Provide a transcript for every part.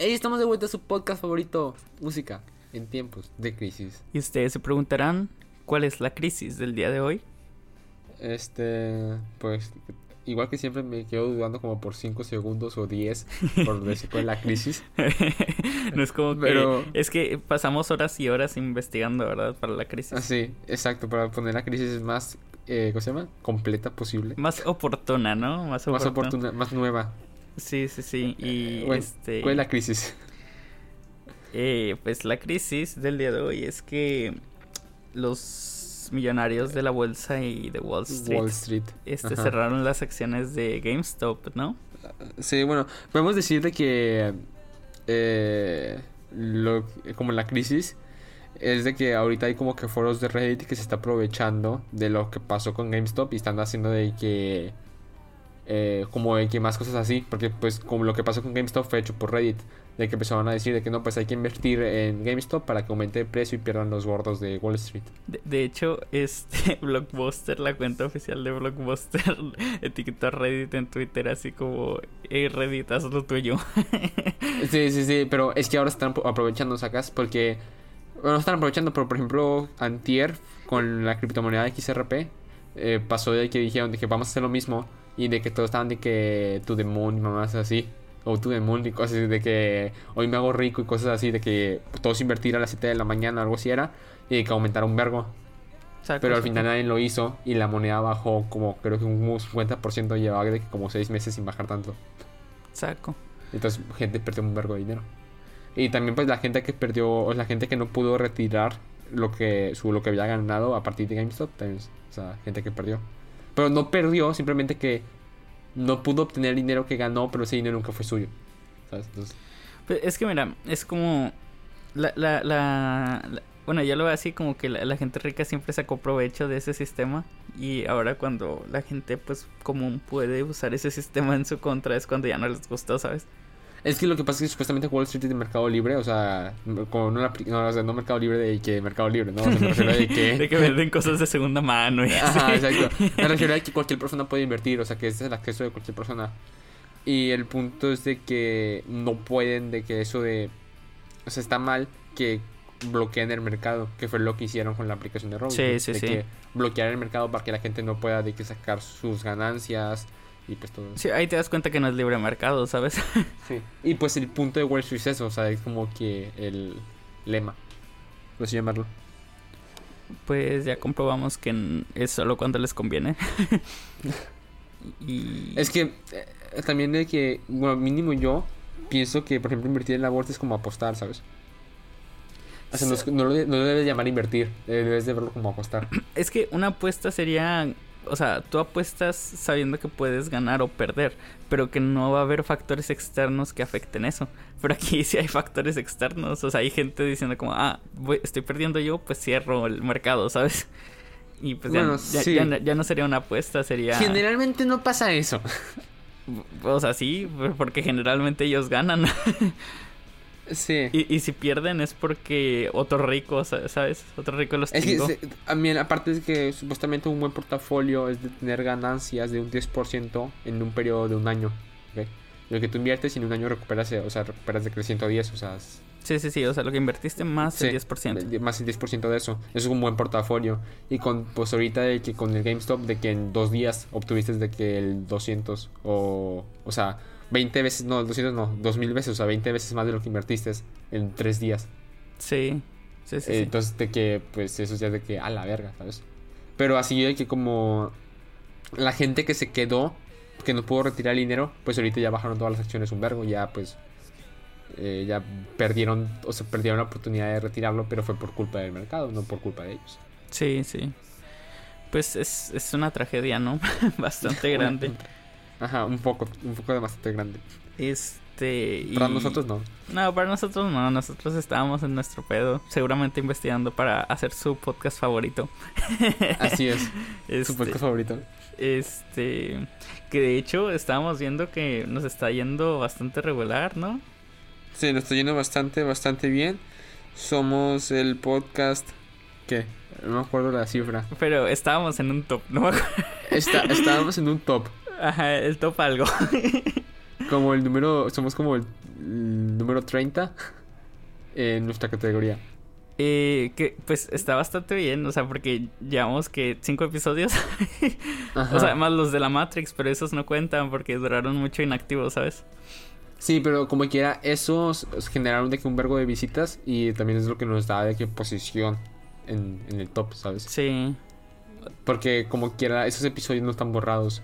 Hey, estamos de vuelta a su podcast favorito, música en tiempos de crisis. Y ustedes se preguntarán, ¿cuál es la crisis del día de hoy? Este, pues, igual que siempre me quedo dudando como por 5 segundos o 10 por decir cuál es la crisis. no es como que... Pero- Es que pasamos horas y horas investigando, ¿verdad? Para la crisis. Ah, sí, exacto, para poner la crisis más, eh, ¿cómo se llama? Completa posible. Más oportuna, ¿no? Más Más oportuna. oportuna, más nueva. Sí, sí, sí. Y Eh, bueno, este... ¿Cuál es la crisis? Eh, pues la crisis del día de hoy es que los millonarios de la bolsa y de Wall Street, Wall Street. este, Ajá. cerraron las acciones de GameStop, ¿no? Sí, bueno, podemos decir de que eh, lo, como la crisis es de que ahorita hay como que foros de Reddit que se está aprovechando de lo que pasó con GameStop y están haciendo de que eh, como de que más cosas así, porque pues como lo que pasó con GameStop fue hecho por Reddit, de que empezaron a decir de que no, pues hay que invertir en GameStop para que aumente el precio y pierdan los gordos de Wall Street. De, de hecho, este Blockbuster, la cuenta oficial de Blockbuster, etiquetó a Reddit en Twitter así como, hey Reddit, haz lo tuyo. Sí, sí, sí, pero es que ahora están apro- aprovechando, sacas, porque bueno, no están aprovechando, pero por ejemplo, Antier con la criptomoneda XRP eh, pasó de que dijeron de que vamos a hacer lo mismo y de que todos estaban de que moon y mamás así, o the moon y cosas así, de que hoy me hago rico y cosas así, de que todos invertir a las 7 de la mañana, algo así era, y de que aumentara un vergo. Saco, Pero al final nadie lo hizo y la moneda bajó como creo que un 50% llevaba de que como 6 meses sin bajar tanto. Saco. Entonces, gente perdió un vergo de dinero. Y también, pues, la gente que perdió, o la gente que no pudo retirar lo que, su, lo que había ganado a partir de GameStop, también, o sea, gente que perdió. Pero no perdió, simplemente que no pudo obtener el dinero que ganó, pero ese dinero nunca fue suyo. ¿Sabes? Entonces, Pues es que mira, es como la, la, la, bueno, yo lo veo así como que la, la gente rica siempre sacó provecho de ese sistema y ahora cuando la gente pues común puede usar ese sistema en su contra es cuando ya no les gustó, ¿sabes? Es que lo que pasa es que supuestamente Wall Street es de Mercado Libre, o sea, con una, no, o sea, no Mercado Libre de que Mercado Libre, ¿no? O sea, me refiero de que... De que venden cosas de segunda mano y así. Ajá, exacto. Me refiero a que cualquier persona puede invertir, o sea, que ese es el acceso de cualquier persona. Y el punto es de que no pueden, de que eso de... O sea, está mal que bloqueen el mercado, que fue lo que hicieron con la aplicación de Robinhood. Sí, sí, de sí. que bloquear el mercado para que la gente no pueda de que sacar sus ganancias y pues todo. Sí, ahí te das cuenta que no es libre mercado, ¿sabes? Sí. Y pues el punto de Wall Street es eso, o sea, es como que el lema, por así llamarlo. Pues ya comprobamos que es solo cuando les conviene. y Es que eh, también de que, bueno, mínimo yo pienso que, por ejemplo, invertir en la bolsa es como apostar, ¿sabes? O sea, no, lo, no lo debes llamar invertir, eh, debes de verlo como apostar. Es que una apuesta sería, o sea, tú apuestas sabiendo que puedes ganar o perder, pero que no va a haber factores externos que afecten eso. Pero aquí sí hay factores externos, o sea, hay gente diciendo como, ah, voy- estoy perdiendo yo, pues cierro el mercado, ¿sabes? Y pues ya- Bueno, ya, sí. ya no- ya no sería una apuesta, sería... Generalmente no pasa eso. O sea, sí, porque generalmente ellos ganan. Sí. y, y si pierden es porque otro rico, sa- ¿sabes? Otro rico los Es que, se- también, aparte de que supuestamente un buen portafolio es de tener ganancias de un 10% en un periodo de un año. ¿ok? Lo que tú inviertes y en un año recuperas, eh, o sea, recuperas de que 110, o sea, es- Sí, sí, sí, o sea, lo que invertiste más el Sí, 10%. de- Más el 10% de eso. Eso es un buen portafolio. Y con, pues ahorita de que con el GameStop, de que en dos días obtuviste de que el 200 o, o sea, 20 veces, no, 200 no, 2000 veces, o sea, 20 veces más de lo que invertiste en tres días. Sí, sí, sí. Eh, sí. Entonces, de que, pues eso ya de que, a la verga, ¿sabes? Pero así de que como la gente que se quedó, que no pudo retirar el dinero, pues ahorita ya bajaron todas las acciones un vergo, ya pues eh, ya perdieron, o sea, perdieron la oportunidad de retirarlo, pero fue por culpa del mercado, no por culpa de ellos. Sí, sí. Pues es, es una tragedia, ¿no? Bastante grande. Ajá, un poco, un poco de bastante grande. Este. y- Para nosotros no. No, para nosotros no. Nosotros estábamos en nuestro pedo. Seguramente investigando para hacer su podcast favorito. Así es, Este, su podcast favorito. este. Que de hecho estábamos viendo que nos está yendo bastante regular, ¿no? Sí, nos está yendo bastante, bastante bien. Somos el podcast. ¿Qué? No me acuerdo la cifra. Pero estábamos en un top, ¿no? me acuerdo. Está, estábamos en un top. Ajá, el top algo. Como el número. Somos como el. número 30 en nuestra categoría. Eh, que pues está bastante bien, o sea, porque llevamos que cinco episodios. o sea, más los de la Matrix, pero esos no cuentan porque duraron mucho inactivos, ¿sabes? Sí, pero como quiera, esos generaron de que un vergo de visitas y también es lo que nos da de que posición en, en el top, ¿sabes? Sí. Porque como quiera, esos episodios no están borrados.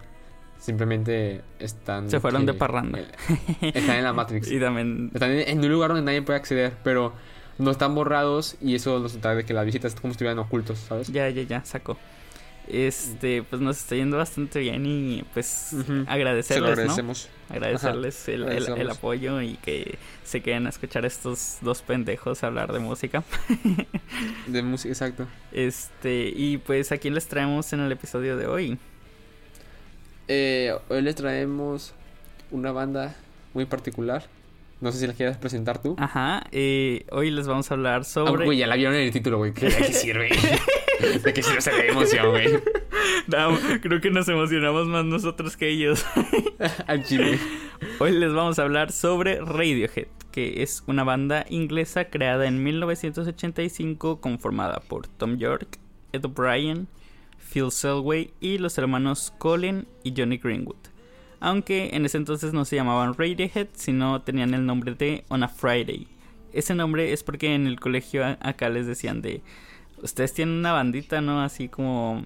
Simplemente están... Se fueron de parranda. Eh, están en la Matrix. y también... Están en, un lugar donde nadie puede acceder, pero no están borrados y eso nos da de que las visitas como estuvieran ocultos, ¿sabes? Ya, ya, ya, sacó. Este, pues nos está yendo bastante bien y pues agradecerles, agradecemos. ¿no? Agradecerles el, el, apoyo y que se queden a escuchar estos dos pendejos hablar de música. de música, exacto. Este, y pues a quién les traemos en el episodio de hoy. Eh, hoy les traemos una banda muy particular. No sé si la quieres presentar tú. Ajá, eh, hoy les vamos a hablar sobre... Ah, güey, ya la vieron en el título, güey. ¿De qué sirve? ¿De qué sirve esa emoción, güey? No, creo que nos emocionamos más nosotros que ellos. Al chile. Hoy les vamos a hablar sobre Radiohead, que es una banda inglesa creada en 1985 conformada por Tom York, Ed O'Brien, Phil Selway y los hermanos Colin y Johnny Greenwood. Aunque en ese entonces no se llamaban Radiohead, sino tenían el nombre de On a Friday. Ese nombre es porque en el colegio acá les decían de ustedes tienen una bandita, ¿no? Así como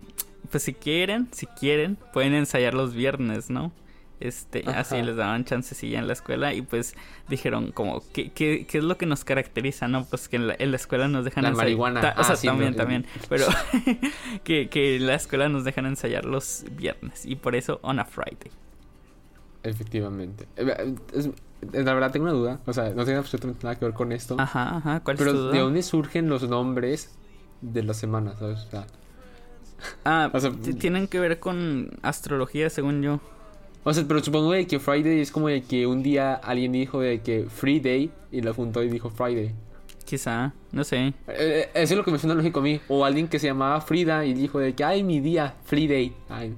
pues si quieren, si quieren, pueden ensayar los viernes, ¿no? Este, así les daban chancecilla en la escuela y pues dijeron como, ¿qué, qué, qué es lo que nos caracteriza, no? Pues que en la, escuela nos dejan ensayar. marihuana. o sea, ah, también, también. Pero que, que en la escuela nos dejan ensayar los viernes y por eso on a Friday. Efectivamente. Eh, la verdad tengo una duda, o sea, no tiene absolutamente nada que ver con esto. Ajá, ajá, ¿cuál Pero es tu duda? ¿de dónde surgen los nombres de las semanas, sabes? O sea, ah, tienen que ver con astrología, según yo. O sea, pero supongo que Friday es como de que un día alguien dijo de que Free Day y lo juntó y dijo Friday. Quizá, no sé. Eh, eh, eso es lo que me suena lógico a mí. O alguien que se llamaba Frida y dijo de que, ay, mi día, Free Day. Ay.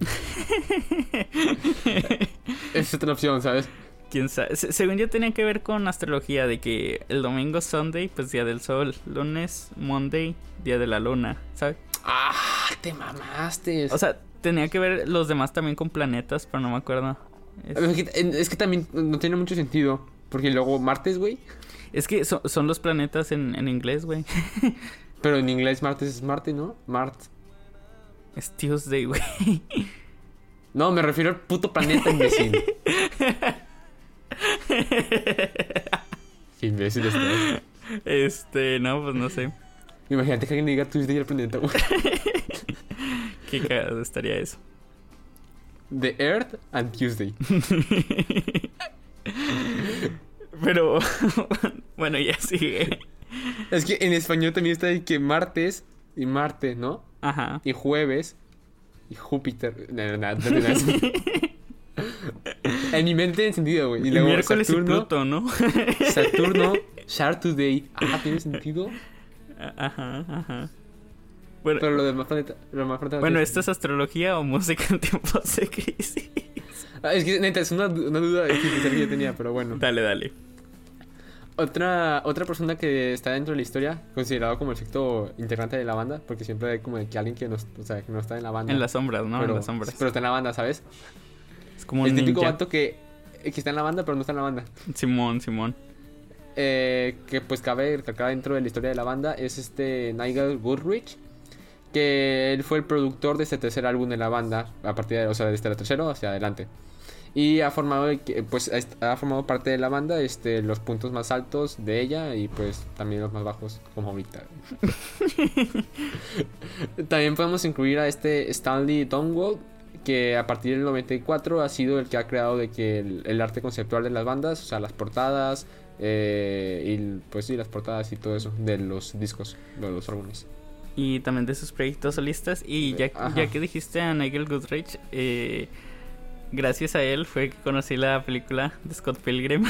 es otra opción, ¿sabes? Quién sabe. según yo tenía que ver con astrología, de que el domingo Sunday, pues día del sol. Lunes, Monday, día de la luna, ¿sabes? Ah, te mamaste. O sea, tenía que ver los demás también con planetas, pero no me acuerdo. Es, que, también no tiene mucho sentido. Porque luego martes, güey. Es que son los planetas en, en inglés, güey. pero en inglés martes es Marte, ¿no? Mart. Es Tuesday, güey. No, me refiero al puto planeta, imbécil. Qué imbécil estás. Este, no, pues no sé. Imagínate que alguien diga Tuesday al planeta, güey. Qué cagado estaría eso. The Earth and Tuesday. Pero, bueno, ya sigue. Es que en español también está de que martes y Marte, ¿no? Ajá. Y jueves y Júpiter. No, no, no, en mi mente en sentido, güey. Y luego miércoles Saturno, y Pluto, ¿no? Saturno, Today. Ah, ¿tiene sentido? Ajá, ajá. Bueno, Pero lo demás planeta, lo Bueno, ¿esto es astrología o música en tiempos de crisis? Ah, es que, neta, es una, una duda que yo tenía, pero bueno. Dale, dale. Otra, otra persona que está dentro de la historia, considerado como el sexto integrante de la banda, porque siempre hay como que alguien que no, o sea, que no está en la banda. En las sombras, ¿no? Pero, en las sombras. Pero está en la banda, ¿sabes? Es como el típico vato que, que está en la banda, pero no está en la banda. Simón, Simón. Eh, que pues cabe recalcar dentro de la historia de la banda es este Nigel Goodrich que él fue el productor de este tercer álbum de la banda a partir de o sea desde el tercero hacia adelante y ha formado pues ha formado parte de la banda este los puntos más altos de ella y pues también los más bajos como ahorita también podemos incluir a este Stanley Donwald que a partir del 94 ha sido el que ha creado de que el, arte conceptual de las bandas, o sea, las portadas, eh, y pues sí, las portadas y todo eso de los discos, de los álbumes. Y también de sus proyectos solistas. Y ya, ya que dijiste a Nigel Goodrich, eh, gracias a él fue que conocí la película de Scott Pilgrim.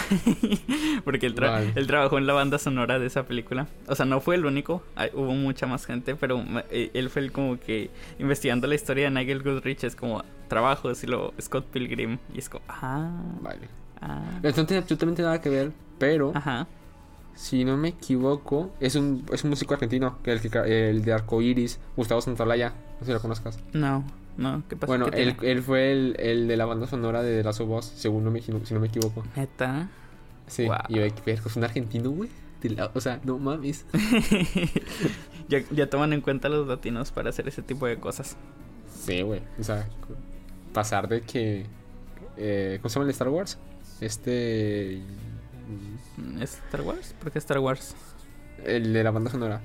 Porque él, él, trabajó en la banda sonora de esa película. O sea, no fue el único, hubo mucha más gente, pero eh, él fue el como que investigando la historia de Nigel Goodrich es como trabajos y lo Scott Pilgrim. Y es como, ah, vale. Ah, no tiene absolutamente nada que ver, pero ajá. Si no me equivoco, es un, es un músico argentino, que el, el de Arcoiris, Gustavo Santaolalla, no sé si lo conozcas. No, no, ¿qué pasa? Bueno, ¿Qué él, él fue el, el de la banda sonora de The Last of Us, según no me, si no me equivoco. Neta. Sí, y yo de que, "Verga, es un argentino, güey. O sea, no mames. ya, ya toman en cuenta los latinos para hacer ese tipo de cosas. Sí, güey. O sea, pasar de que. Eh, ¿Cómo se llama el Star Wars? Este. ¿Es Star Wars? ¿Por qué Star Wars? El de la banda sonora.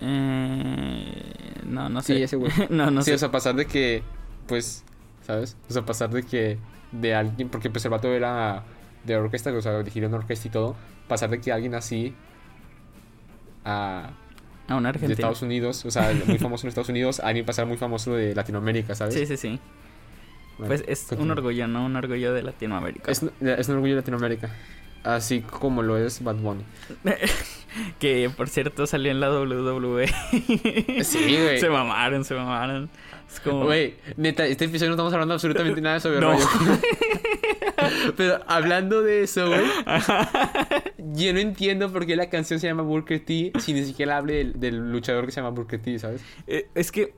Eh, no, no sé. Sí, ese güey. no, no sí, sé. o sea, pasar de que. Pues. ¿Sabes? O sea, pasar de que. De alguien. Porque pues el vato era. De orquesta, o sea, dirigió una orquesta y todo. Pasar de que alguien así. A. a un De argentino. Estados Unidos. O sea, muy famoso en Estados Unidos. A alguien pasar muy famoso de Latinoamérica, ¿sabes? Sí, sí, sí. Bueno, Pues es un orgullo, ¿no? Un orgullo de Latinoamérica. Es, es un orgullo de Latinoamérica. Así como lo es Bad Bunny. que por cierto salió en la WWE. Sí, güey. Se mamaron, se mamaron. Es como. Güey, neta, este episodio no estamos hablando absolutamente nada sobre No. rollo. Pero hablando de eso, güey, yo no entiendo por qué la canción se llama Booker T si ni siquiera hable del, del luchador que se llama Booker T, ¿sabes? Eh, es que.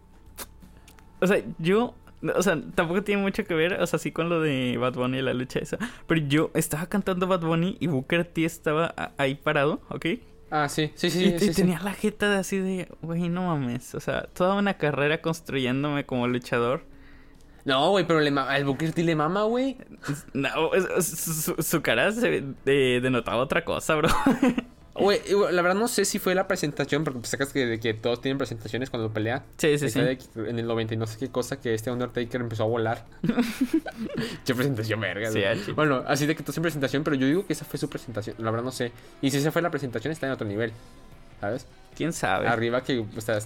O sea, yo. O sea, tampoco tiene mucho que ver, o sea, sí con lo de Bad Bunny y la lucha esa. Pero yo estaba cantando Bad Bunny y Booker T estaba ahí parado, ¿ok? Ah, sí, sí, sí. y sí, tenía la jeta de así de, güey, no mames. O sea, toda una carrera construyéndome como luchador. No, güey, pero le al Booker T le mama, güey. No, su cara se eh, denotaba otra cosa, bro. Güey, la verdad no sé si fue la presentación, porque pues sacas que, de que todos tienen presentaciones cuando pelean. Sí, sí, sí. en el 90 y no sé qué cosa que este Undertaker empezó a volar. Qué presentación verga. Sí, ah, sí. Bueno, así de que todos en presentación, pero yo digo que esa fue su presentación. La verdad no sé. Y si esa fue la presentación, está en otro nivel. ¿Sabes? ¿Quién sabe? Arriba que, o sea,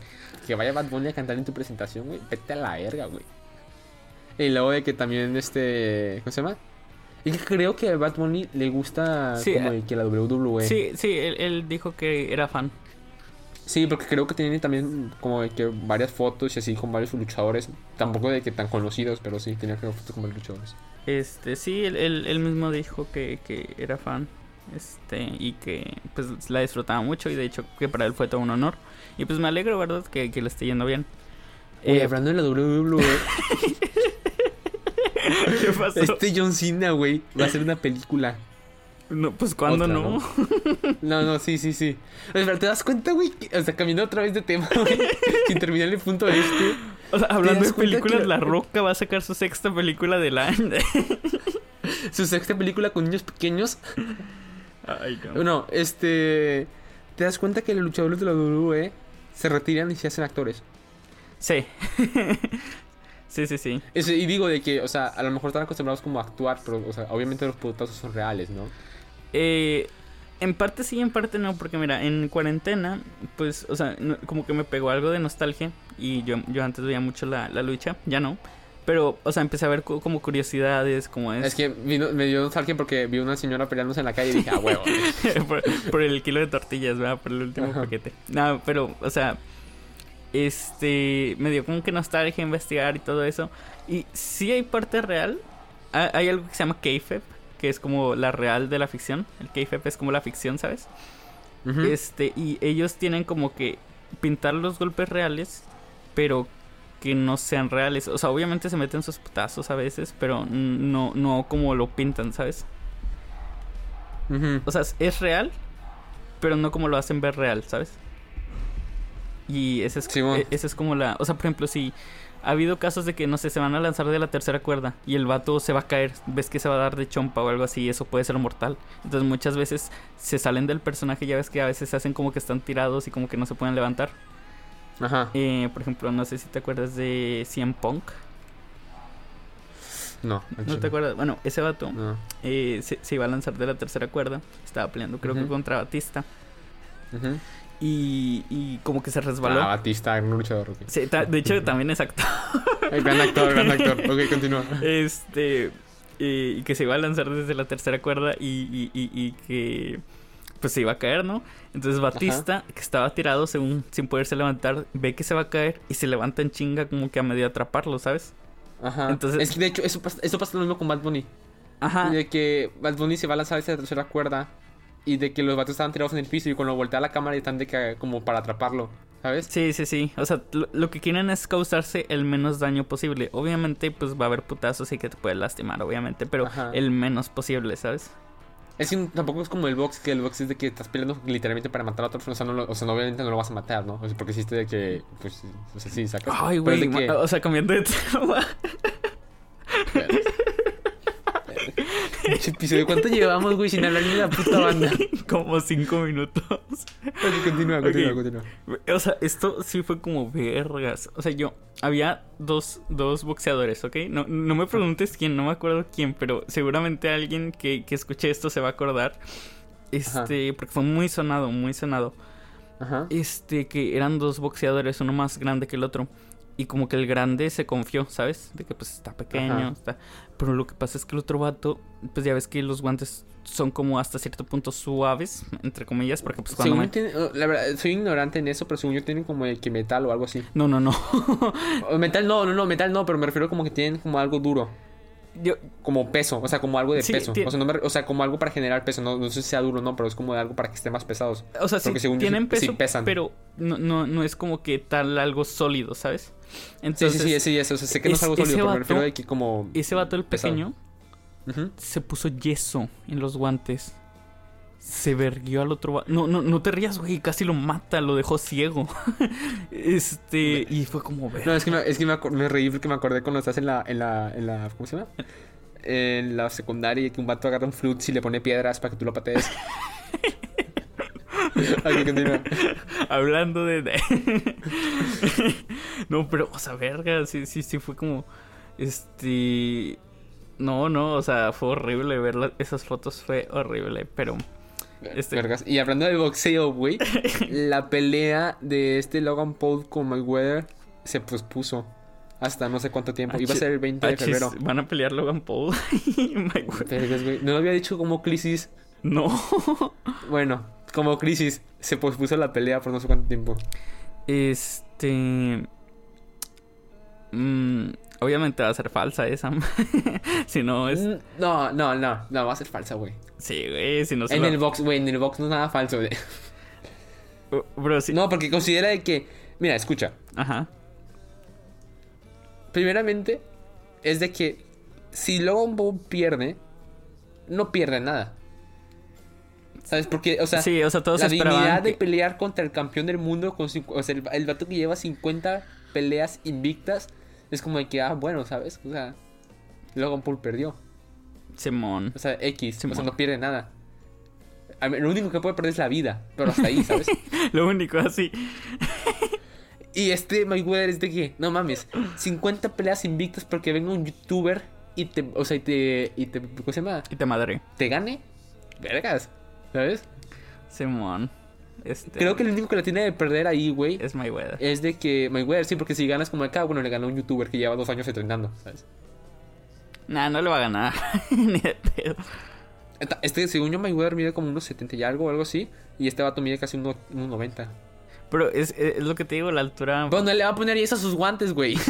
que vaya Bad Bunny a cantar en tu presentación, güey. Vete a la verga, güey. Y luego de que también este. ¿Cómo se llama? Y creo que a Bad Bunny le gusta Sí, como eh, que la WWE. Sí, sí, él, él dijo que era fan. Sí, porque creo que tiene también como de que varias fotos y así con varios luchadores. Tampoco de que tan conocidos, pero sí, tenía que fotos con varios luchadores. Este, sí, él, él, él mismo dijo que, que era fan. Este, y que pues la disfrutaba mucho. Y de hecho que para él fue todo un honor. Y pues me alegro, ¿verdad? Que, que le esté yendo bien. Oye, Eh, hablando de la WWE, ¿Qué pasó? este John Cena, güey, va a hacer una película. No, pues cuando no. No, no, sí, sí, sí. Pero te das cuenta, güey, o sea, cambiando otra vez de tema, güey, sin terminar el punto de este. O sea, hablando de películas, que- La Roca va a sacar su sexta película del año. Su sexta película con niños pequeños. Ay, no. Bueno, este. Te das cuenta que los luchadores de la WWE se retiran y se hacen actores. Sí. Sí, sí, sí. Y digo de que, o sea, a lo mejor están acostumbrados como a actuar, pero, o sea, obviamente los putazos son reales, ¿no? Eh, en parte sí, en parte no, porque mira, en cuarentena, pues, o sea, no- como que me pegó algo de nostalgia y yo, yo antes veía mucho la, la lucha, ya no. Pero, o sea, empecé a ver co- como curiosidades, como es... Es que vino- me dio nostalgia porque vi una señora peleándose en la calle y dije, ah, huevo. por, por el kilo de tortillas, ¿verdad? Por el último Ajá. paquete. No, pero, o sea, este, me dio como que nostalgia investigar y todo eso. Y sí hay parte real. Ha- Hay algo que se llama kayfabe, que es como la real de la ficción. El kayfabe es como la ficción, ¿sabes? Este, y ellos tienen como que pintar los golpes reales, pero que no sean reales. O sea, obviamente se meten sus putazos a veces, pero no, no como lo pintan, ¿sabes? O sea, es real, pero no como lo hacen ver real, ¿sabes? Y ese es, Sí, bueno. e- ese es como la... O sea, por ejemplo, si ha habido casos de que, no sé, se van a lanzar de la tercera cuerda y el vato se va a caer, ves que se va a dar de chompa o algo así, y eso puede ser mortal. Entonces muchas veces se salen del personaje, ya ves que a veces se hacen como que están tirados y como que no se pueden levantar. Ajá. Eh, por ejemplo, no sé si te acuerdas de CM Punk. No, ¿No te acuerdas? Bueno, ese vato No. eh, se, se iba a lanzar de la tercera cuerda. Estaba peleando, creo que contra Batista. Ujú. Y, y como que se resbaló. Ah, Batista, un luchador. ok. Sí, de hecho, también es actor. Eh, gran actor, gran actor. Ok, continúa. Este. y que se iba a lanzar desde la tercera cuerda y, y, que. Pues se iba a caer, ¿no? Entonces Batista, que estaba tirado según sin poderse levantar, ve que se va a caer y se levanta en chinga como que a medio atraparlo, ¿sabes? Ajá. Entonces- Es que de hecho, eso pasa, eso pasa lo mismo con Bad Bunny. Ajá. De que Bad Bunny se va a lanzar esa tercera cuerda. Y de que los vatos estaban tirados en el piso. Y cuando voltea la cámara están de que como para atraparlo. ¿Sabes? Sí, sí, sí. O sea, lo, lo que quieren es causarse el menos daño posible. Obviamente, pues va a haber putazos y que te puede lastimar, obviamente, pero Ajá. el menos posible, ¿sabes? Es que tampoco es como el box, que el box es de que estás peleando literalmente para matar a persona. O sea, no, lo- o sea, no, obviamente no lo vas a matar, ¿no? O sea, porque hiciste de que, pues, o sea, sí, sacas. Ay, güey. que- O sea, cambiando de tema. Episodio, ¿cuánto llevamos, güey, sin hablar de la puta banda? Como cinco minutos. Continúa, continúa, continúa. O sea, esto sí fue como vergas. O sea, yo había dos, dos boxeadores, ¿ok? No, no me preguntes quién, no me acuerdo quién, pero seguramente alguien que, que escuche esto se va a acordar. Este, porque fue muy sonado, muy sonado. Ajá. Este, que eran dos boxeadores, uno más grande que el otro. Y como que el grande se confió, ¿sabes? De que pues está pequeño, Ajá. está... Pero lo que pasa es que el otro vato, pues ya ves que los guantes son como hasta cierto punto suaves, entre comillas, porque pues cuando Según me... yo tiene- oh, la verdad, soy ignorante en eso, pero según yo tienen como de que metal o algo así. No, no, no. Metal no, no, no, metal no, pero me refiero como que tienen como algo duro. Yo, Como peso, o sea, como algo de Sí, peso. O sea, no me- o sea, como algo para generar peso. No, no sé si sea duro o no, pero es como de algo para que estén más pesados. O sea, sí Porque según tienen peso, sí pesan. pero no, no, no es como que tal algo sólido, ¿sabes? Sí, Entonces, sí, sí, sí, eso. O sea, sé que no es algo sólido, pero me refiero de que como. ese vato, el pequeño, se puso yeso en los guantes. Se verguió al otro. No, no, no te rías, güey. Casi lo mata, lo dejó ciego. este, y fue como ver. No, es que, me, es que me, me reí porque me acordé cuando estás en la, en la, en la, ¿cómo se llama? En la secundaria y que un vato agarra un flute y le pone piedras para que tú lo patees. Aquí. Hablando de. no, pero, o sea, verga, sí, sí, sí, fue como. Este. No, no, o sea, fue horrible ver esas fotos, fue horrible, pero. Este- Vergas. Y hablando de boxeo, güey, la pelea de este Logan Paul con Mayweather se pospuso hasta no sé cuánto tiempo. Iba a ser el 20 de febrero. Van a pelear Logan Paul y Mayweather. Vergas, güey. No lo había dicho como crisis. No. Bueno, como crisis. Se pospuso la pelea por no sé cuánto tiempo. Este. mm, obviamente va a ser falsa esa. si no es. Mm, No, no, no. No, va a ser falsa, güey. Sí, güey, si no se En lo- el box, güey, en el box no es nada falso, güey. Uh, Bro, sí. No, porque considera de que. Mira, escucha. Ajá. Primeramente, es de que si Logan Paul pierde, no pierde nada. ¿Sabes? Porque, o sea, sí, o sea, todos la dignidad de pelear contra el campeón del mundo, con o sea, el, el vato que lleva 50 peleas invictas, es como de que, ah, bueno, ¿sabes? O sea, Logan Paul perdió. Simón. O sea, X, o Simón. sea, no pierde nada. A lo único que puede perder es la vida, pero hasta ahí, ¿sabes? Lo único así. y este Mayweather es de que, no mames, 50 peleas invictas porque venga un youtuber y te, o sea, y te, y te, ¿cómo se llama? Y te madre. Te gane. Vergas, ¿sabes? Simón. Este. Creo que el único que la tiene de perder ahí, güey, Es Mayweather. es de que Mayweather, sí, porque si ganas como acá, bueno, le ganó un youtuber que lleva dos años entrenando, ¿sabes? Nah, no le va a ganar. Ni de pedo. Este, según yo, Mayweather mide como unos 70 y algo, o algo así, y este vato mide casi unos, unos 90. Pero es, es lo que te digo, la altura. Bueno, le va a poner eso a sus guantes, güey.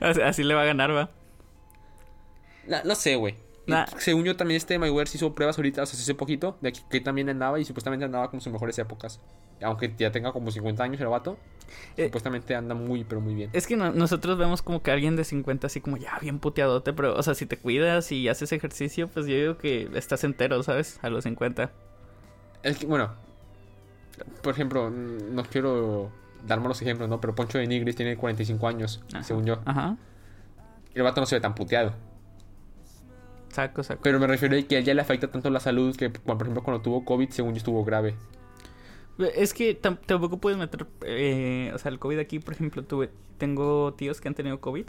Así, así le va a ganar, va. No, no sé, güey. Y Nah. Según yo, también este Mayweather se hizo pruebas ahorita, o sea, se hizo poquito, de aquí que también andaba y supuestamente andaba como sus mejores épocas. Aunque ya tenga como 50 años el vato, Eh, supuestamente anda muy, pero muy bien. Es que no- nosotros vemos como que alguien de 50 así como ya bien puteadote, pero, o sea, si te cuidas y haces ejercicio, pues yo digo que estás entero, ¿sabes? A los 50. Es que, bueno, por ejemplo, no quiero dar malos ejemplos, ¿no? Pero Poncho de Nigris tiene 45 años, Ajá. según yo. Ajá. Y el vato no se ve tan puteado. Pero me refiero a que a él ya le afecta tanto la salud que, por ejemplo, cuando tuvo COVID, según yo, estuvo grave. Es que tam- tampoco puedes meter, eh, o sea, el COVID aquí, por ejemplo, tuve, tengo tíos que han tenido COVID,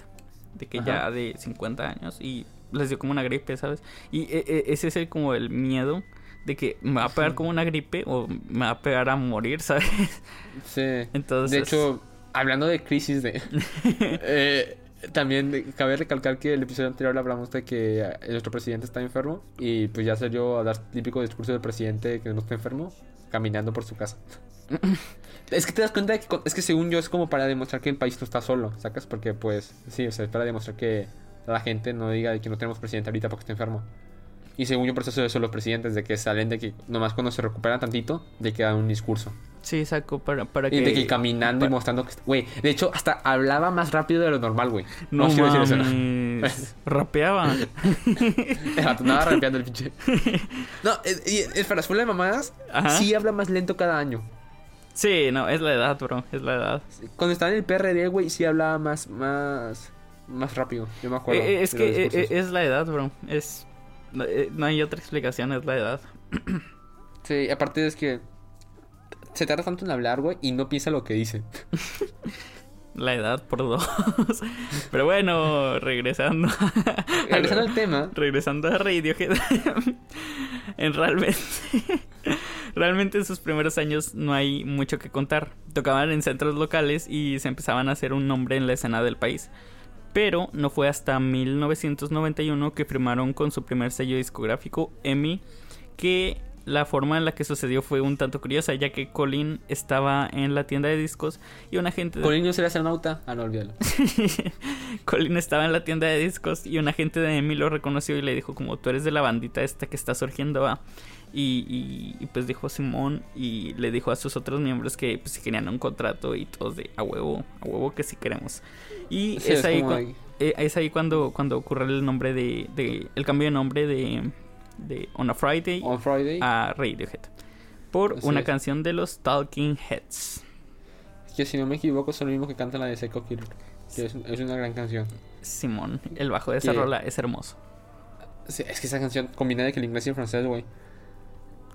de que ya de 50 años y les dio como una gripe, ¿sabes? Y eh, ese es el, como el miedo de que me va a pegar como una gripe o me va a pegar a morir, ¿sabes? Sí. Entonces, De hecho, hablando de crisis de... eh, también cabe recalcar que el episodio anterior hablamos de que eh, nuestro presidente está enfermo y pues ya salió a dar típico discurso del presidente que no está enfermo caminando por su casa. es que te das cuenta de que es que según yo es como para demostrar que el país no está solo, ¿sacas? Porque pues sí, o sea, es para demostrar que la gente no diga de que no tenemos presidente ahorita porque está enfermo. Y según yo, por eso son los presidentes, de que salen de que nomás cuando se recuperan tantito, de que dan un discurso. Sí, saco para, para Y que... de que caminando y mostrando que... Güey, de hecho, hasta hablaba más rápido de lo normal, güey. No quiero decir eso, ¿no? Rapeaba. El andaba rapeando el pinche. No, es, y, espera, fuera de mamadas, Ajá. sí habla más lento cada año. Sí, no, es la edad, bro. Es la edad. Cuando estaba en el PRD, güey, sí hablaba más, más, más rápido. Yo me acuerdo. Eh, eh, es que eh, eh, es la edad, bro. Es... no, eh, No hay otra explicación, es la edad. Sí, aparte es que se tarda tanto en hablar, güey, y no piensa lo que dice. La edad por dos. Pero bueno, regresando. Regresando al tema, Regresando a Radiohead. en realmente. realmente en sus primeros años no hay mucho que contar. Tocaban en centros locales y se empezaban a hacer un nombre en la escena del país. Pero no fue hasta 1991 que firmaron con su primer sello discográfico, EMI, que la forma en la que sucedió fue un tanto curiosa, ya que Colin estaba en la tienda de discos y un agente de... ¿Colin no sería astronauta? Ah, no, olvídalo. Colin estaba en la tienda de discos y un agente de Emi lo reconoció y le dijo como tú eres de la bandita esta que está surgiendo va y, y- y, pues dijo Simón y le dijo a sus otros miembros que pues si querían un contrato y todos de a huevo a huevo que sí queremos y Sí, es, es ahí como cua- de- eh, es ahí cuando cuando ocurre el nombre de, de- el cambio de nombre de de On a Friday On Friday. a Radiohead por Así una es. canción de los Talking Heads Que si no me equivoco son lo mismo que canta la de Psycho Killer. Que es, es una gran canción. Simón el bajo de esa Que- rola es hermoso Sí, es que esa canción combina de que el inglés y el francés, güey.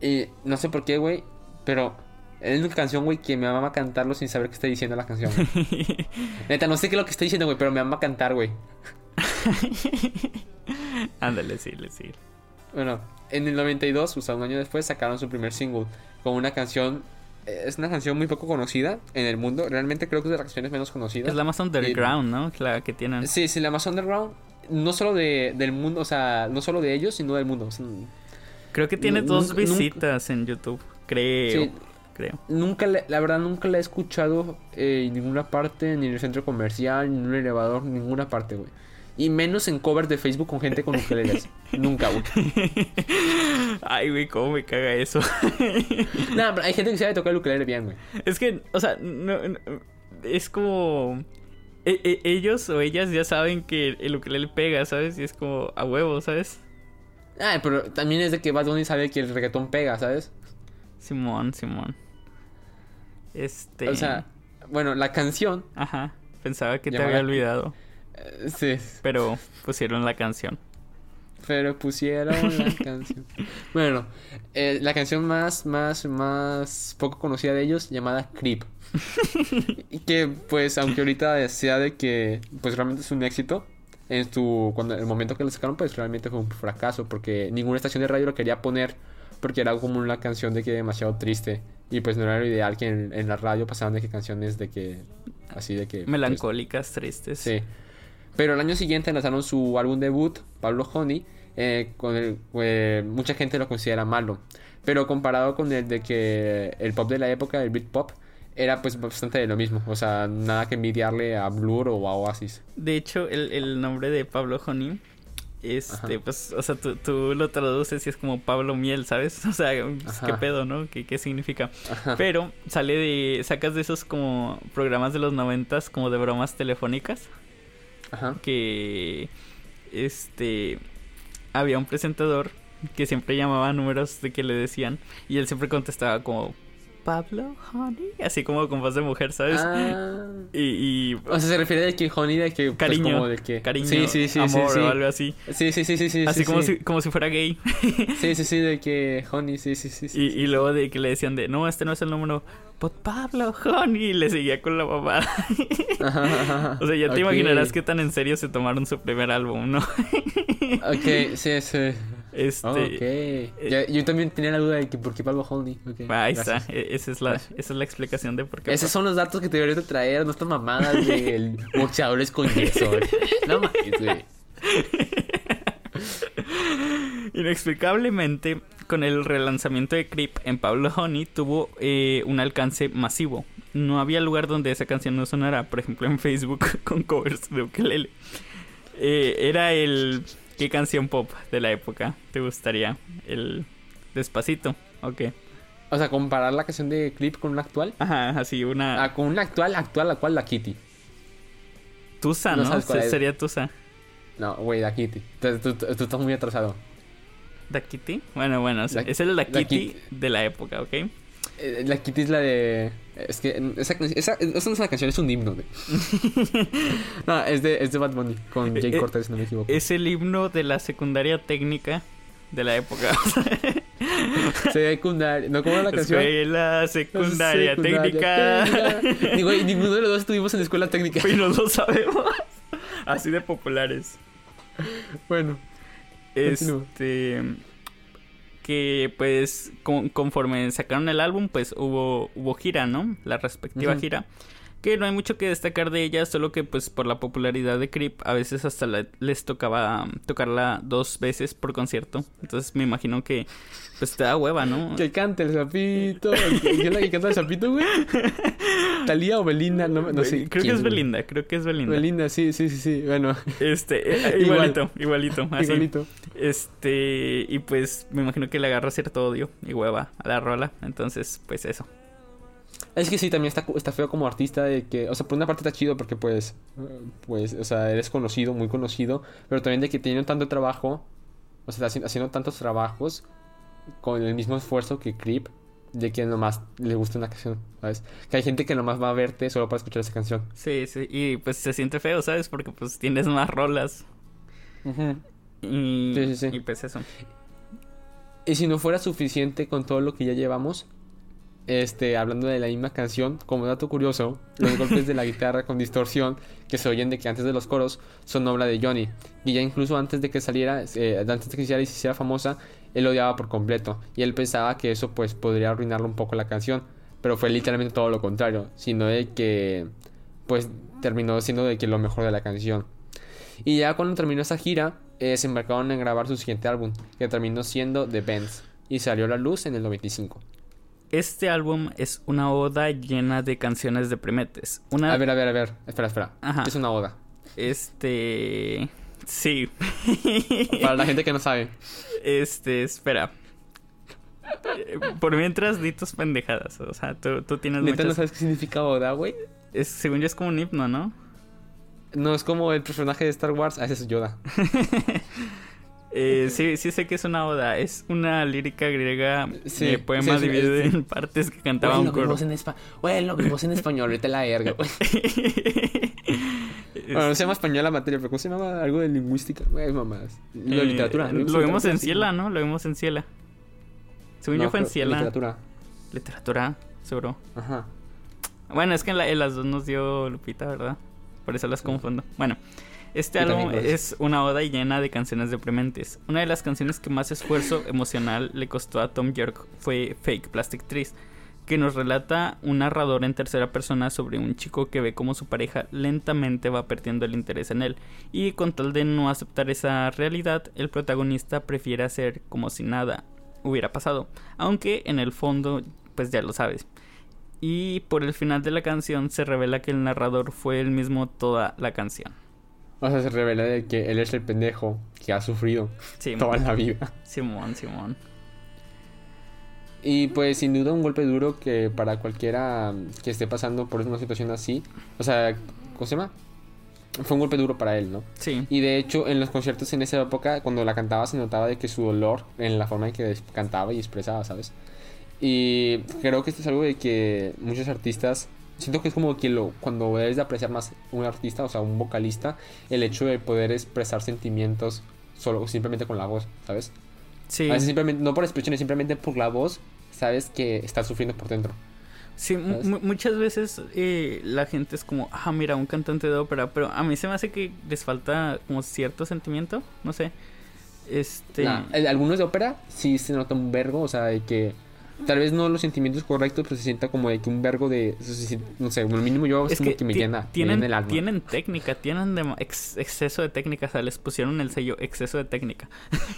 Y no sé por qué, güey, pero es única canción, güey, que me ama cantarlo sin saber qué está diciendo la canción. Neta, no sé qué es lo que está diciendo, güey, pero me ama cantar, güey. ándale sí le sí Bueno, en el 92, o sea, un año después, sacaron su primer single con una canción. eh, Es una canción muy poco conocida en el mundo. Realmente creo que es de las canciones menos conocidas. Es la más underground, ¿no? La que tienen. Sí, sí, la más underground. No solo de, del mundo, o sea, no solo de ellos, sino del mundo. O sea, Creo que tiene dos nunca- visitas en YouTube. Creo. Sí. Creo. Nunca, le- la verdad, nunca la he escuchado eh, en ninguna parte, ni en el centro comercial, ni en un elevador, ninguna parte, güey. Y menos en covers de Facebook con gente con ukeleles. nunca, güey. Ay, güey, cómo me caga eso. Nada, pero hay gente que sabe tocar el ukelele bien, güey. es que, o sea, no, no- es como. e- e- ellos o ellas ya saben que el ukelele pega, ¿sabes? Y es como a huevo, ¿sabes? Ah, pero también es de que Bad Bunny sabe que el reggaetón pega, ¿sabes? Simón, Simón. Este. O sea, bueno, la canción. Ajá. Pensaba que te había olvidado. eh, sí, Pero pusieron la canción. pero pusieron la canción. Bueno, eh, la canción más, más, más poco conocida de ellos, llamada Creep. que, pues, aunque ahorita sea de que, pues, realmente es un éxito. En su, cuando el momento que lo sacaron, pues, realmente fue un fracaso. Porque ninguna estación de radio lo quería poner. Porque era como una canción de que demasiado triste. Y pues no era lo ideal que en, en la radio pasaban de que canciones de que, así de que... pues, Melancólicas, tristes. Sí. Pero el año siguiente lanzaron su álbum debut, Pablo Honey, eh, con el eh, mucha gente lo considera malo. Pero comparado con el de que el pop de la época, el beat pop, era pues bastante de lo mismo. O sea, nada que envidiarle a Blur o a Oasis. De hecho, el, el nombre de Pablo Honey, este, Ajá. pues, o sea, tú, tú lo traduces y es como Pablo Miel, ¿sabes? O sea, pues, qué pedo, ¿no? ¿Qué, qué significa? Ajá. Pero sale de, sacas de esos como programas de los noventas, como de bromas telefónicas, Ajá. que, este, había un presentador que siempre llamaba números de que le decían y él siempre contestaba como Pablo Honey, así como con voz de mujer, ¿sabes? Ah. Y, y O sea, se refiere de que Honey, de que... pues, cariño, como de que... cariño, sí, sí, sí, amor sí, sí. o algo así. Sí, sí, sí, sí, sí. Así sí, como. Si, como si fuera gay. Sí, sí, sí, de que Honey, sí, sí, sí. sí. Y, y luego de que le decían de, no, este no es el número. But Pablo, honey. Y le seguía con la mamá. Ajá, ajá, ajá. o sea, ya te imaginarás qué tan en serio se tomaron su primer álbum, ¿no? Ok, sí, sí. Este. Ok. Ya, yo también tenía la duda de que por qué Pablo Honey. Ok, Ahí gracias. está. E- Esa es, la, esa es la explicación de por qué. Esos son los datos que te deberías de traer, no estas mamadas del boxeadores con yeso. No mames, güey. Inexplicablemente, con el relanzamiento de Creep en Pablo Honey, tuvo eh, un alcance masivo. No había lugar donde esa canción no sonara, por ejemplo en Facebook con covers de ukelele. Eh, era el... ¿Qué canción pop de la época te gustaría? El Despacito, ¿ok? O sea, comparar la canción de Clip con una actual. Ajá, así una... Ah, con una actual, actual, la cual la Kitty. Tusa, no ¿no? sabes cuál Se- es. Sería Tusa. No, güey, la Kitty. Tú- tú- tú estás muy atrasado. ¿Da Kitty? Bueno, bueno, La- es el Da la Kitty Kitty. de la época, ¿ok? Eh, La Kitty es la de. Es que esa, esa, esa no es una canción, es un himno. güey. no, es de, es de Bad Bunny con Jay Eh, Cortez, si no me equivoco. Es el himno de la secundaria técnica de la época. Secundaria. ¿No cómo era la canción? Escuela secundaria, técnica. técnica. Ni, güey, ninguno de los dos estuvimos en la escuela técnica. Y no lo sabemos. Así de populares. Bueno. Este. Que pues con- conforme sacaron el álbum, pues hubo, hubo gira, ¿no? La respectiva gira. Que no hay mucho que destacar de ella, solo que pues por la popularidad de Creep, a veces hasta la- les tocaba um, tocarla dos veces por concierto. Entonces me imagino que pues te da hueva, ¿no? que cante el sapito. ¿Quién es la que canta el sapito, güey? Talía o Belinda, no, no sé. creo que es. Belinda, creo que es Belinda. Belinda, sí, sí, sí, sí. Bueno, Este, eh, Igual. igualito, igualito, así. igualito. Este, y pues me imagino que le agarra cierto odio y hueva a la rola. Entonces, pues eso. Es que sí, también está, feo como artista de que, o sea, por una parte está chido porque pues, pues, o sea, eres conocido, muy conocido, pero también de que tienen tanto trabajo, o sea, haci- haciendo tantos trabajos con el mismo esfuerzo que Creep, de que nomás le gusta una canción, ¿sabes? Que hay gente que nomás va a verte solo para escuchar esa canción. Sí, sí, y pues se siente feo, ¿sabes? Porque pues tienes más rolas. Y, Sí, sí, sí. y pues eso. Y si no fuera suficiente con todo lo que ya llevamos, este, hablando de la misma canción, como dato curioso, los golpes de la guitarra con distorsión que se oyen de que antes de los coros son obra de Johnny. Y ya incluso antes de que saliera, eh, antes de que se hiciera famosa, él lo odiaba por completo. Y él pensaba que eso pues podría arruinarle un poco la canción. Pero fue literalmente todo lo contrario, sino de que pues terminó siendo de que lo mejor de la canción. Y ya cuando terminó esa gira, eh, se embarcaron en grabar su siguiente álbum, que terminó siendo The Bands, y salió a la luz en el 95. Este álbum es una oda llena de canciones deprimentes. Una... A ver, a ver, a ver, espera, espera. Ajá. Es una oda. Este... Sí. Para la gente que no sabe. Este, espera. Eh, Por mientras di tus pendejadas. O sea, tú, tú tienes ¿Neta no muchas... sabes qué significa oda, güey? es- según yo es como un himno, ¿no? No es como el personaje de Star Wars, ah, ese es Yoda. Eh, sí, sí sé que es una oda. Es una lírica griega Sí, de poema sí, en partes que cantaba Güey, un coro. en lo que vos en español, ahorita la verga, güey. Bueno, no se llama español la materia, pero ¿cómo se llama algo de lingüística? Güey, mamás. Lo Eh, literatura. Lo vimos en Ciela, ¿no? Lo vimos en Ciela. Según yo fue en Ciela. Literatura. Literatura, seguro. Ajá. Bueno, es que en, la- en las dos nos dio Lupita, ¿verdad? Por eso las confundo. Bueno, este Y álbum es una oda llena de canciones deprimentes. Una de las canciones que más esfuerzo emocional le costó a Tom York fue Fake Plastic Trees, que nos relata un narrador en tercera persona sobre un chico que ve cómo su pareja lentamente va perdiendo el interés en él. Y con tal de no aceptar esa realidad, el protagonista prefiere hacer como si nada hubiera pasado. Aunque en el fondo, pues ya lo sabes. Y por el final de la canción se revela que el narrador fue el mismo toda la canción. O sea, se revela de que él es el pendejo que ha sufrido Simón, toda la vida. Simón, Simón. Y pues sin duda un golpe duro que para cualquiera que esté pasando por una situación así, o sea, ¿cómo se llama? Fue un golpe duro para él, ¿no? Sí, Y de hecho en los conciertos en esa época, cuando la cantaba se notaba de que su dolor en la forma en que cantaba y expresaba, ¿sabes? Y creo que esto es algo de que muchos artistas, siento que es como que lo, cuando debes de apreciar más un artista, o sea, un vocalista, el hecho de poder expresar sentimientos solo simplemente con la voz, ¿sabes? sí. A veces simplemente, no por expresiones, simplemente por la voz, sabes que estás sufriendo por dentro. Sí, muchas veces eh, la gente es como, ah, mira, un cantante de ópera, pero a mí se me hace que les falta como cierto sentimiento, no sé. Este... Nah, algunos de ópera sí se nota un vergo, o sea, de que tal vez no los sentimientos correctos, pero se sienta como de que un vergo de, no sé, como mínimo yo es, como que, que, me llena, me tienen, llena el alma. tienen técnica, tienen ex- exceso de técnica, o sea, les pusieron el sello exceso de técnica.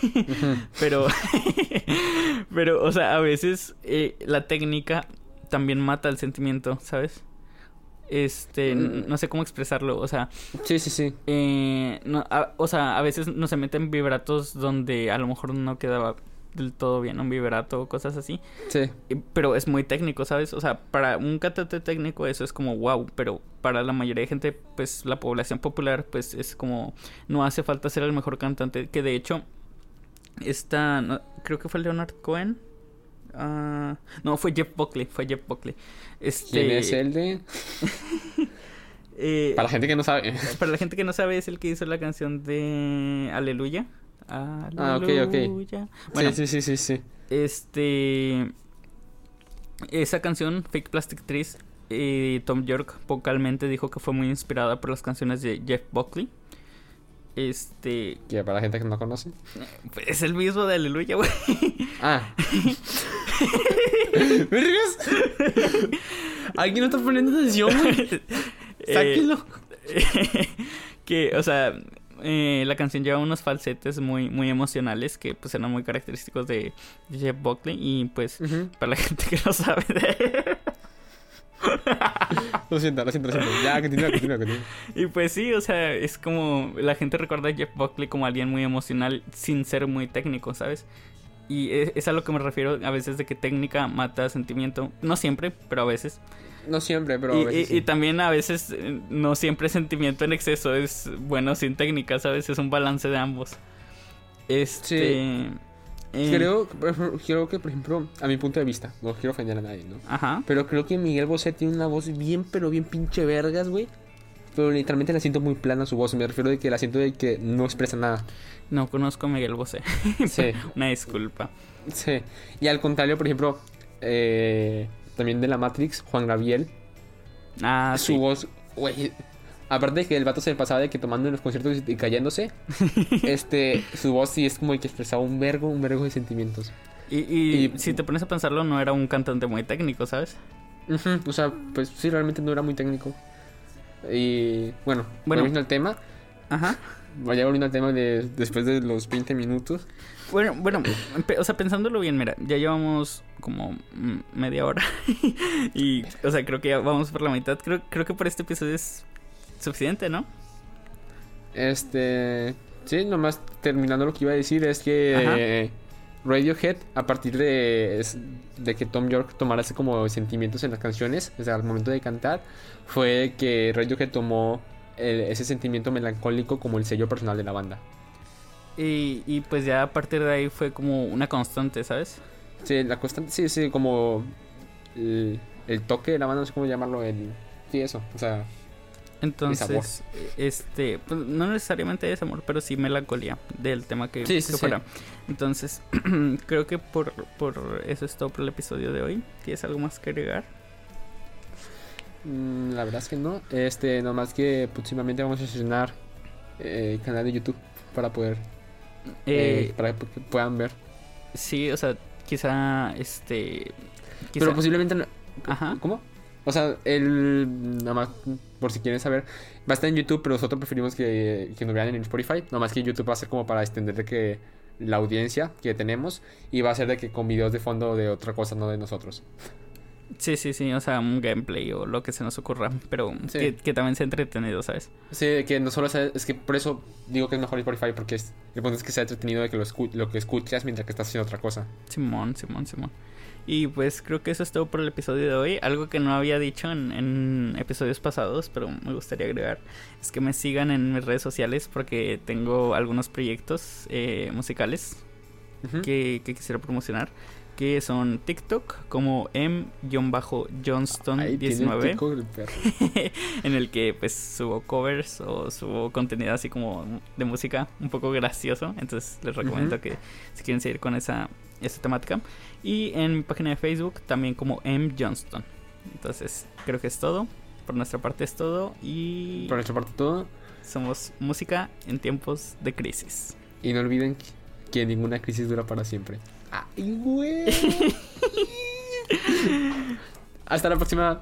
Pero, pero, o sea, a veces eh, la técnica también mata el sentimiento, ¿sabes? Este, Mm. no sé cómo expresarlo, o sea, Sí, sí, sí. eh, no, a- o sea, a veces no se meten vibratos donde a lo mejor no quedaba del todo bien un vibrato o cosas así. Sí. Pero es muy técnico, ¿sabes? O sea, para un cantante técnico eso es como wow, pero para la mayoría de gente, pues la población popular, pues es como no hace falta ser el mejor cantante. Que de hecho, esta, no, creo que fue Leonard Cohen. Ah, no, fue Jeff Buckley, fue Jeff Buckley. Este, ¿Quién es el de...? eh, Para la gente que no sabe. para la gente que no sabe, es el que hizo la canción de Aleluya. Ah, ok, ok. Aleluya. Bueno, sí, sí, sí, sí, sí. este. Esa canción, Fake Plastic Trees, eh, Tom York vocalmente dijo que fue muy inspirada por las canciones de Jeff Buckley. Este. Que para la gente que no conoce. Es el mismo de Aleluya, güey. Ah. ¿Vergas? Alguien no está poniendo atención, güey. Eh, Sáquenlo. que, o sea, eh, la canción lleva unos falsetes muy, muy emocionales que pues eran muy característicos de Jeff Buckley y pues para la gente que no sabe de... Lo siento, lo siento, lo siento. Ya, continúa, continúa, continúa. Y pues sí, o sea, es como la gente recuerda a Jeff Buckley como alguien muy emocional sin ser muy técnico, ¿sabes? Y es, es a lo que me refiero a veces de que técnica mata sentimiento. No siempre, pero a veces. No siempre, pero y, a veces y- también a veces eh, no siempre sentimiento en exceso es bueno sin técnica, ¿sabes? Es un balance de ambos. Este... eh, Creo, creo que, por ejemplo, a mi punto de vista, no quiero ofender a nadie, ¿no? Ajá. Pero creo que Miguel Bosé tiene una voz bien, pero bien pinche vergas, güey. Pero literalmente la siento muy plana su voz. Me refiero de que la siento de que no expresa nada. No conozco a Miguel Bosé. Sí, Una disculpa. sí. Y al contrario, por ejemplo, eh, también de la Matrix, Juan Gabriel, Ah, su sí. voz, güey. Aparte de que el vato se pasaba de que tomando en los conciertos y cayéndose, este, su voz sí es como el que expresaba un vergo, un vergo de sentimientos. Y, y y- si te pones a pensarlo, no era un cantante muy técnico, ¿sabes? Ujú, O sea, pues sí, realmente no era muy técnico. Y bueno, Bueno. volviendo al tema, Ajá. Vaya volviendo al tema de después de los 20 minutos. Bueno, bueno, o sea, pensándolo bien, mira, ya llevamos como mm, media hora. y, o sea, creo que ya vamos por la mitad. Creo, creo que por este episodio es suficiente, ¿no? Este, sí, nomás terminando lo que iba a decir es que eh, Radiohead, a partir de, de que Tom York tomara ese como sentimientos en las canciones, o sea, al momento de cantar, fue que Radiohead tomó el- ese sentimiento melancólico como el sello personal de la banda. Y, y pues ya a partir de ahí fue como una constante, ¿sabes? Sí, la constante, sí, sí, como el, el toque de la banda, no sé cómo llamarlo, el, sí, eso, o sea, Entonces, este, pues no necesariamente es amor, pero sí melancolía del tema que, Sí, que sí, sí. fuera. Entonces, creo que por, por eso es todo por el episodio de hoy. ¿Tienes algo más que agregar? Mm, La verdad es que no. Este, nomás que próximamente vamos a estrenar eh, canal de YouTube para poder Eh, eh, para que puedan ver. Sí, o sea, quizá este. Quizá, Pero posiblemente no- Ajá. ¿Cómo? O sea, el nada más por si quieren saber, va a estar en YouTube, pero nosotros preferimos que, que nos vean en Spotify. Nomás que YouTube va a ser como para extender de que la audiencia que tenemos y va a ser de que con videos de fondo de otra cosa, no de nosotros. Sí, sí, sí, o sea, un gameplay o lo que se nos ocurra, pero Sí. que, que también sea entretenido, ¿sabes? Sí, que no solo sea, es que por eso digo que es mejor Spotify porque es, el punto es que sea entretenido de que lo, escu- lo que escuchas mientras que estás haciendo otra cosa. Simón, Simón, Simón. Y pues creo que eso es todo por el episodio de hoy. Algo que no había dicho en, en episodios pasados, pero me gustaría agregar, es que me sigan en mis redes sociales porque tengo algunos proyectos eh, musicales que quisiera promocionar, que son TikTok como Ahí tiene el m-johnston19, tico del perro. en el que pues subo covers o subo contenido así como de música un poco gracioso. Entonces les recomiendo que si quieren seguir con esa, esa temática. Y en mi página de Facebook también como M Johnston. Entonces creo que es todo. Por nuestra parte es todo. Y Por nuestra parte todo. somos música en tiempos de crisis. Y no olviden que ninguna crisis dura para siempre. ¡Ay, güey! Hasta la próxima.